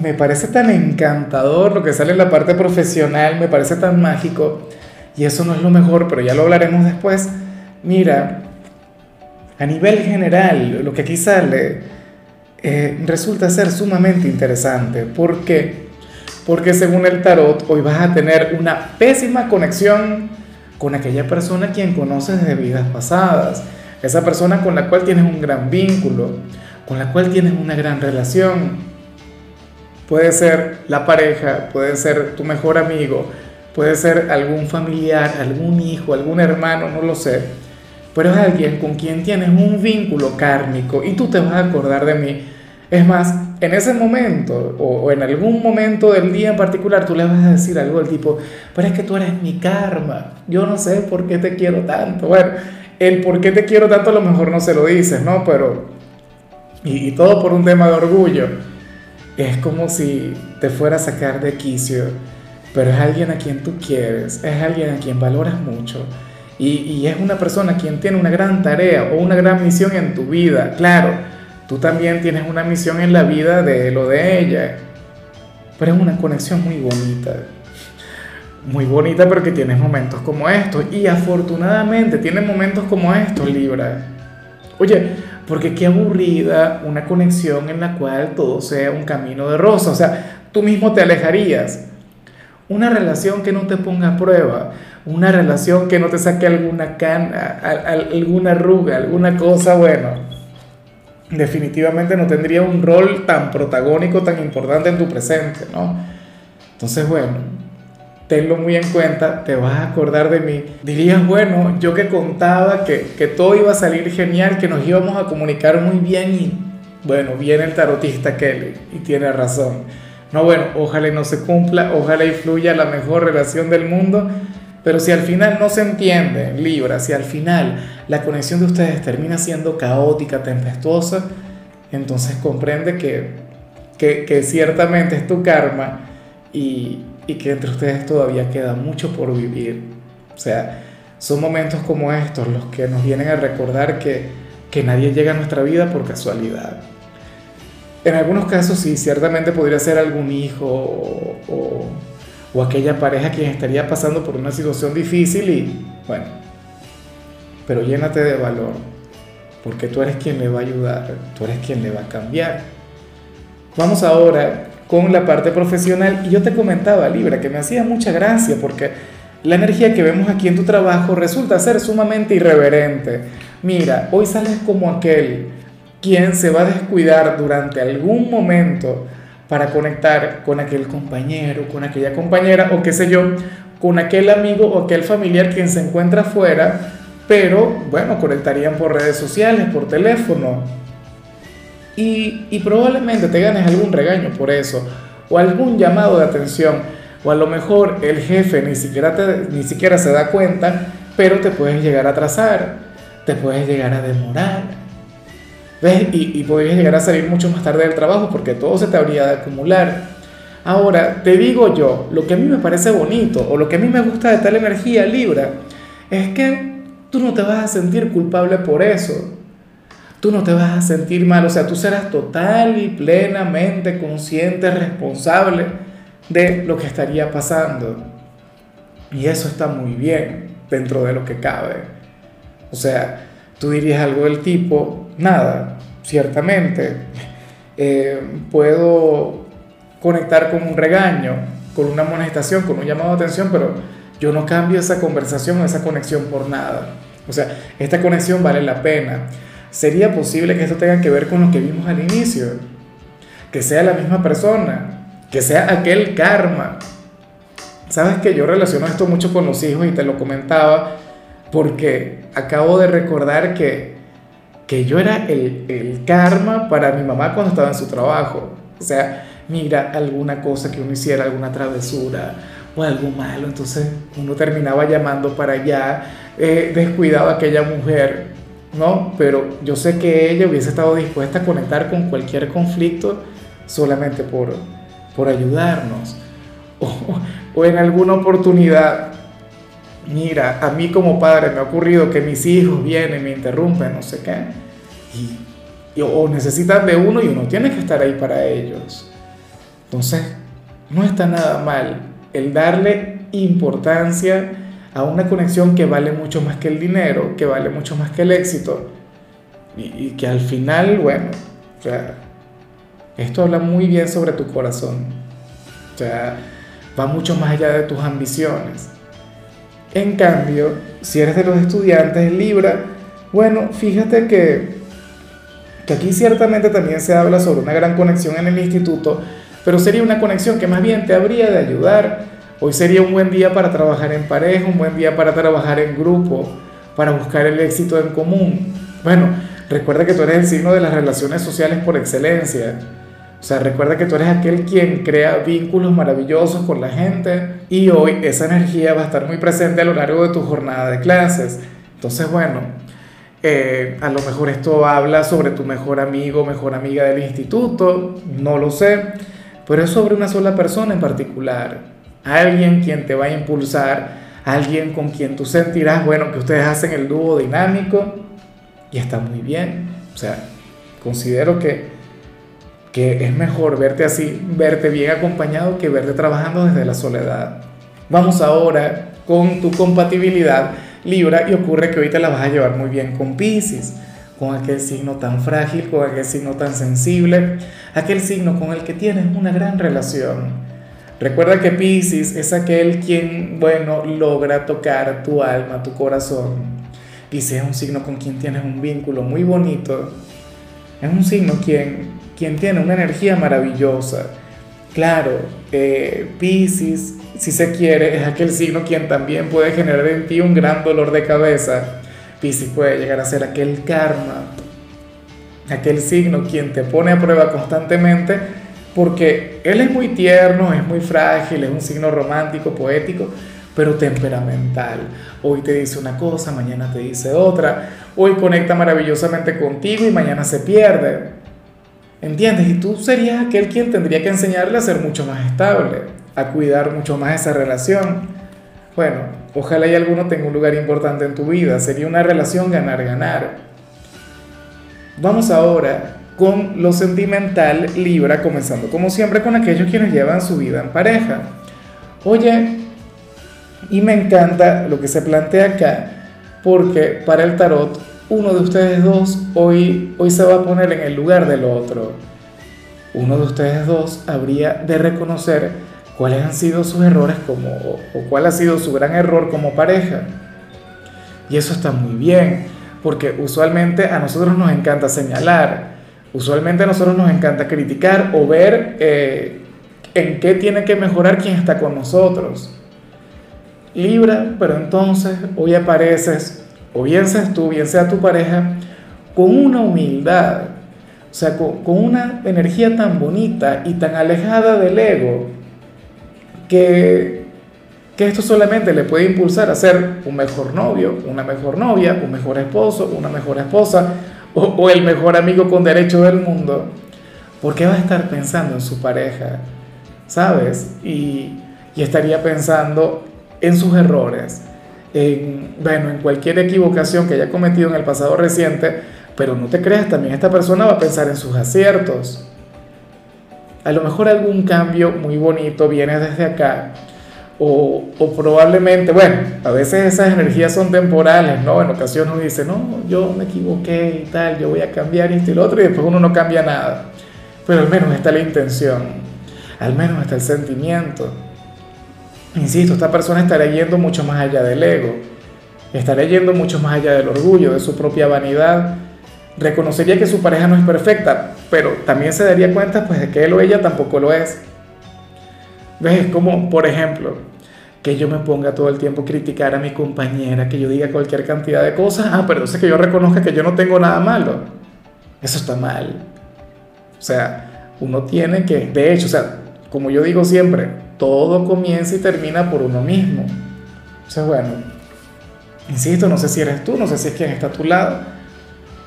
me parece tan encantador lo que sale en la parte profesional, me parece tan mágico, y eso no es lo mejor, pero ya lo hablaremos después. Mira, a nivel general, lo que aquí sale eh, resulta ser sumamente interesante. ¿Por qué? Porque según el tarot, hoy vas a tener una pésima conexión con aquella persona quien conoces de vidas pasadas, esa persona con la cual tienes un gran vínculo, con la cual tienes una gran relación Puede ser la pareja, puede ser tu mejor amigo, puede ser algún familiar, algún hijo, algún hermano, no lo sé. Pero es alguien con quien tienes un vínculo kármico y tú te vas a acordar de mí. Es más, en ese momento o, en algún momento del día en particular tú le vas a decir algo del tipo, pero es que tú eres mi karma, yo no sé por qué te quiero tanto. Bueno, el por qué te quiero tanto a lo mejor no se lo dices, ¿no? Pero, y todo por un tema de orgullo es como si te fuera a sacar de quicio, pero es alguien a quien tú quieres, es alguien a quien valoras mucho y, es una persona quien tiene una gran tarea o una gran misión en tu vida. Claro, tú también tienes una misión en la vida de lo de ella, pero es una conexión muy bonita. Muy bonita porque tienes momentos como estos y afortunadamente tienes momentos como estos, Libra. Oye, porque qué aburrida una conexión en la cual todo sea un camino de rosa. O sea, tú mismo te alejarías. Una relación que no te ponga a prueba, una relación que no te saque alguna cana, alguna arruga, alguna cosa, bueno, definitivamente no tendría un rol tan protagónico, tan importante en tu presente, ¿no? Entonces, bueno, tenlo muy en cuenta, te vas a acordar de mí. Dirías, bueno, yo que contaba que, que todo iba a salir genial, que nos íbamos a comunicar muy bien y bueno, viene el tarotista Kelly y tiene razón. No, bueno, ojalá y no se cumpla, ojalá y fluya la mejor relación del mundo, pero si al final no se entiende, Libra, si al final la conexión de ustedes termina siendo caótica, tempestuosa, entonces comprende que, que, que ciertamente es tu karma y, y que entre ustedes todavía queda mucho por vivir. O sea, son momentos como estos los que nos vienen a recordar que, que nadie llega a nuestra vida por casualidad. En algunos casos sí, ciertamente podría ser algún hijo o, o, o aquella pareja quien estaría pasando por una situación difícil y bueno, pero llénate de valor, porque tú eres quien le va a ayudar, tú eres quien le va a cambiar. Vamos ahora con la parte profesional. Y yo te comentaba, Libra, que me hacía mucha gracia porque la energía que vemos aquí en tu trabajo resulta ser sumamente irreverente. Mira, hoy sales como aquel quien se va a descuidar durante algún momento para conectar con aquel compañero, con aquella compañera o qué sé yo, con aquel amigo o aquel familiar quien se encuentra afuera, pero bueno, conectarían por redes sociales, por teléfono, y, probablemente te ganes algún regaño por eso, o algún llamado de atención, o a lo mejor el jefe ni siquiera, ni siquiera se da cuenta, pero te puedes llegar a atrasar, te puedes llegar a demorar. ¿Ves? Y, y podrías llegar a salir mucho más tarde del trabajo porque todo se te habría de acumular. Ahora, te digo yo, lo que a mí me parece bonito o lo que a mí me gusta de tal energía Libra es que tú no te vas a sentir culpable por eso tú no te vas a sentir mal, o sea, tú serás total y plenamente consciente, responsable de lo que estaría pasando. Y eso está muy bien dentro de lo que cabe. O sea, tú dirías algo del tipo, nada, ciertamente, eh, puedo conectar con un regaño, con una amonestación, con un llamado de atención, pero yo no cambio esa conversación o esa conexión por nada. O sea, esta conexión vale la pena. ¿Sería posible que esto tenga que ver con lo que vimos al inicio? Que sea la misma persona, que sea aquel karma. Sabes que yo relaciono esto mucho con los hijos y te lo comentaba porque acabo de recordar que, que yo era el, el karma para mi mamá cuando estaba en su trabajo. O sea, mira alguna cosa que uno hiciera, alguna travesura o algo malo, entonces uno terminaba llamando para allá, eh, descuidado a aquella mujer, ¿no? Pero yo sé que ella hubiese estado dispuesta a conectar con cualquier conflicto solamente por, por ayudarnos. O, en alguna oportunidad, mira, a mí como padre me ha ocurrido que mis hijos vienen, me interrumpen, no sé qué, y, o necesitan de uno y uno tiene que estar ahí para ellos. Entonces, no está nada mal el darle importancia a una conexión que vale mucho más que el dinero, que vale mucho más que el éxito, y, que al final, bueno, esto habla muy bien sobre tu corazón. O sea, va mucho más allá de tus ambiciones. En cambio, si eres de los estudiantes Libra, bueno, fíjate que, que aquí ciertamente también se habla sobre una gran conexión en el instituto, pero sería una conexión que más bien te habría de ayudar. Hoy sería un buen día para trabajar en pareja, un buen día para trabajar en grupo, para buscar el éxito en común. Bueno, recuerda que tú eres el signo de las relaciones sociales por excelencia. O sea, recuerda que tú eres aquel quien crea vínculos maravillosos con la gente y hoy esa energía va a estar muy presente a lo largo de tu jornada de clases. Entonces, bueno, eh, a lo mejor esto habla sobre tu mejor amigo, mejor amiga del instituto, no lo sé, pero es sobre una sola persona en particular. Alguien quien te va a impulsar, alguien con quien tú sentirás, bueno, que ustedes hacen el dúo dinámico y está muy bien. O sea, considero que que es mejor verte así, verte bien acompañado que verte trabajando desde la soledad. Vamos ahora con tu compatibilidad Libra y ocurre que hoy te la vas a llevar muy bien con Pisces, con aquel signo tan frágil, con aquel signo tan sensible, aquel signo con el que tienes una gran relación. Recuerda que Pisces es aquel quien, bueno, logra tocar tu alma, tu corazón. Pisces es un signo con quien tienes un vínculo muy bonito. Es un signo quien quien tiene una energía maravillosa. Claro, eh, Pisces, si se quiere, es aquel signo quien también puede generar en ti un gran dolor de cabeza. Pisces puede llegar a ser aquel karma, aquel signo quien te pone a prueba constantemente porque él es muy tierno, es muy frágil, es un signo romántico, poético, pero temperamental. Hoy te dice una cosa, mañana te dice otra. Hoy conecta maravillosamente contigo y mañana se pierde. ¿Entiendes? Y tú serías aquel quien tendría que enseñarle a ser mucho más estable, a cuidar mucho más esa relación. Bueno, ojalá y alguno tenga un lugar importante en tu vida. Sería una relación ganar-ganar. Vamos ahora con lo sentimental Libra, comenzando como siempre con aquellos quienes llevan su vida en pareja. Oye, y me encanta lo que se plantea acá, porque para el tarot uno de ustedes dos hoy, hoy se va a poner en el lugar del otro. Uno de ustedes dos habría de reconocer cuáles han sido sus errores como, o cuál ha sido su gran error como pareja. Y eso está muy bien, porque usualmente a nosotros nos encanta señalar, usualmente a nosotros nos encanta criticar o ver eh, en qué tiene que mejorar quien está con nosotros. Libra, pero entonces hoy apareces o bien seas tú, bien sea tu pareja, con una humildad, o sea, con, una energía tan bonita y tan alejada del ego, que, que esto solamente le puede impulsar a ser un mejor novio, una mejor novia, un mejor esposo, una mejor esposa, o, el mejor amigo con derecho del mundo, porque va a estar pensando en su pareja, ¿sabes? Y, y estaría pensando en sus errores, en, bueno, en cualquier equivocación que haya cometido en el pasado reciente, pero no te creas, también esta persona va a pensar en sus aciertos. A lo mejor algún cambio muy bonito viene desde acá, o, probablemente, bueno, a veces esas energías son temporales, ¿no? En ocasiones uno dice, no, yo me equivoqué y tal, yo voy a cambiar esto y lo otro, y después uno no cambia nada. Pero al menos está la intención, al menos está el sentimiento. Insisto, esta persona estará yendo mucho más allá del ego, estará yendo mucho más allá del orgullo, de su propia vanidad. Reconocería que su pareja no es perfecta, pero también se daría cuenta pues, de que él o ella tampoco lo es. ¿Ves? Como, por ejemplo, que yo me ponga todo el tiempo a criticar a mi compañera, que yo diga cualquier cantidad de cosas, ah, pero es que yo reconozca que yo no tengo nada malo. Eso está mal. O sea, uno tiene que, de hecho, o sea, como yo digo siempre, todo comienza y termina por uno mismo. Sea, bueno, insisto, no sé si eres tú, no sé si es quien está a tu lado,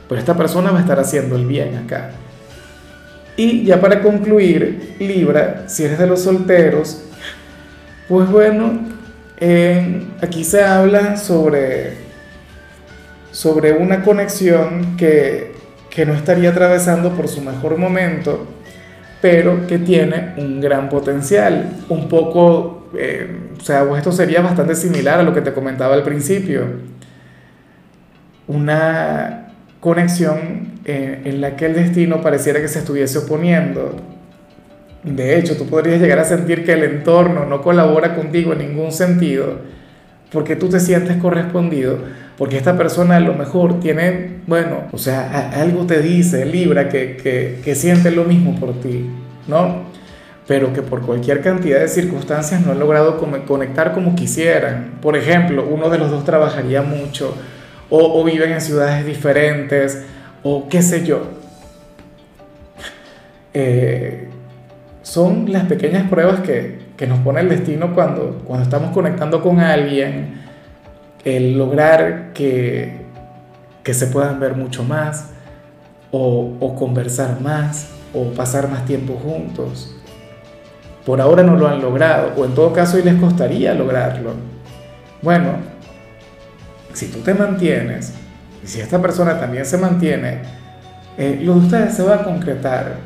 pero esta persona va a estar haciendo el bien acá. Y ya para concluir, Libra, si eres de los solteros, pues bueno, aquí se habla sobre, sobre una conexión que, que no estaría atravesando por su mejor momento, pero que tiene un gran potencial. Un poco, eh, o sea, esto sería bastante similar a lo que te comentaba al principio. Una conexión eh, en la que el destino pareciera que se estuviese oponiendo. De hecho, tú podrías llegar a sentir que el entorno no colabora contigo en ningún sentido, porque tú te sientes correspondido, porque esta persona a lo mejor tiene, bueno, o sea, algo te dice, Libra, que, que, siente lo mismo por ti, ¿no? Pero que por cualquier cantidad de circunstancias no han logrado conectar como quisieran. Por ejemplo, uno de los dos trabajaría mucho, o, o viven en ciudades diferentes, o qué sé yo. Eh, son las pequeñas pruebas que, que, nos pone el destino cuando, cuando estamos conectando con alguien, el lograr que, que se puedan ver mucho más, o, o conversar más, o pasar más tiempo juntos. Por ahora no lo han logrado, o en todo caso y les costaría lograrlo. Bueno, si tú te mantienes si esta persona también se mantiene, eh, lo de ustedes se va a concretar.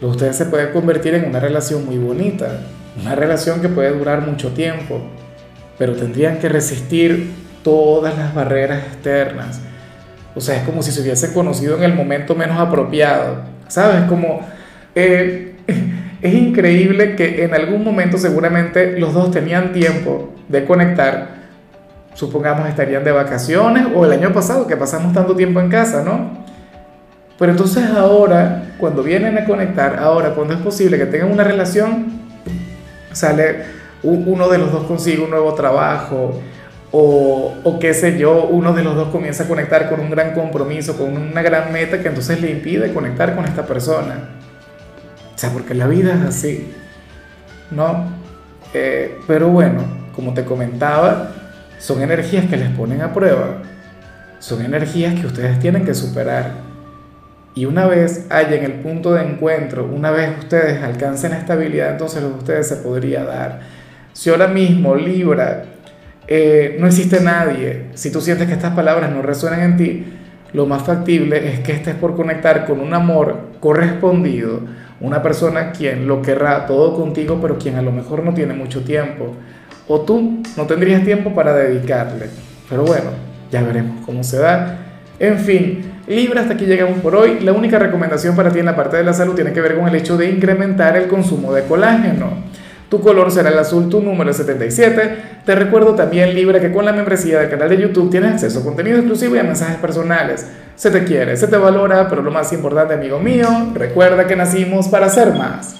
Lo de ustedes se puede convertir en una relación muy bonita, una relación que puede durar mucho tiempo, pero tendrían que resistir todas las barreras externas. O sea, es como si se hubiesen conocido en el momento menos apropiado. ¿Sabes? Como... Eh, es increíble que en algún momento seguramente los dos tenían tiempo de conectar, supongamos estarían de vacaciones o el año pasado que pasamos tanto tiempo en casa, ¿no? Pero entonces ahora, cuando vienen a conectar, ahora cuando es posible que tengan una relación, sale uno de los dos consigue un nuevo trabajo o, o qué sé yo, uno de los dos comienza a conectar con un gran compromiso, con una gran meta que entonces le impide conectar con esta persona. O sea, porque la vida es así, ¿no? Eh, pero bueno, como te comentaba, son energías que les ponen a prueba, son energías que ustedes tienen que superar. Y una vez en el punto de encuentro, una vez ustedes alcancen estabilidad, entonces lo de ustedes se podría dar. Si ahora mismo, Libra, eh, no existe nadie, si tú sientes que estas palabras no resuenan en ti, lo más factible es que estés por conectar con un amor correspondido, una persona quien lo querrá todo contigo, pero quien a lo mejor no tiene mucho tiempo o tú no tendrías tiempo para dedicarle. Pero bueno, ya veremos cómo se da. En fin, Libra, hasta aquí llegamos por hoy. La única recomendación para ti en la parte de la salud tiene que ver con el hecho de incrementar el consumo de colágeno. Tu color será el azul, tu número es 77. Te recuerdo también, Libra, que con la membresía del canal de YouTube tienes acceso a contenido exclusivo y a mensajes personales. Se te quiere, se te valora, pero lo más importante, amigo mío, recuerda que nacimos para ser más.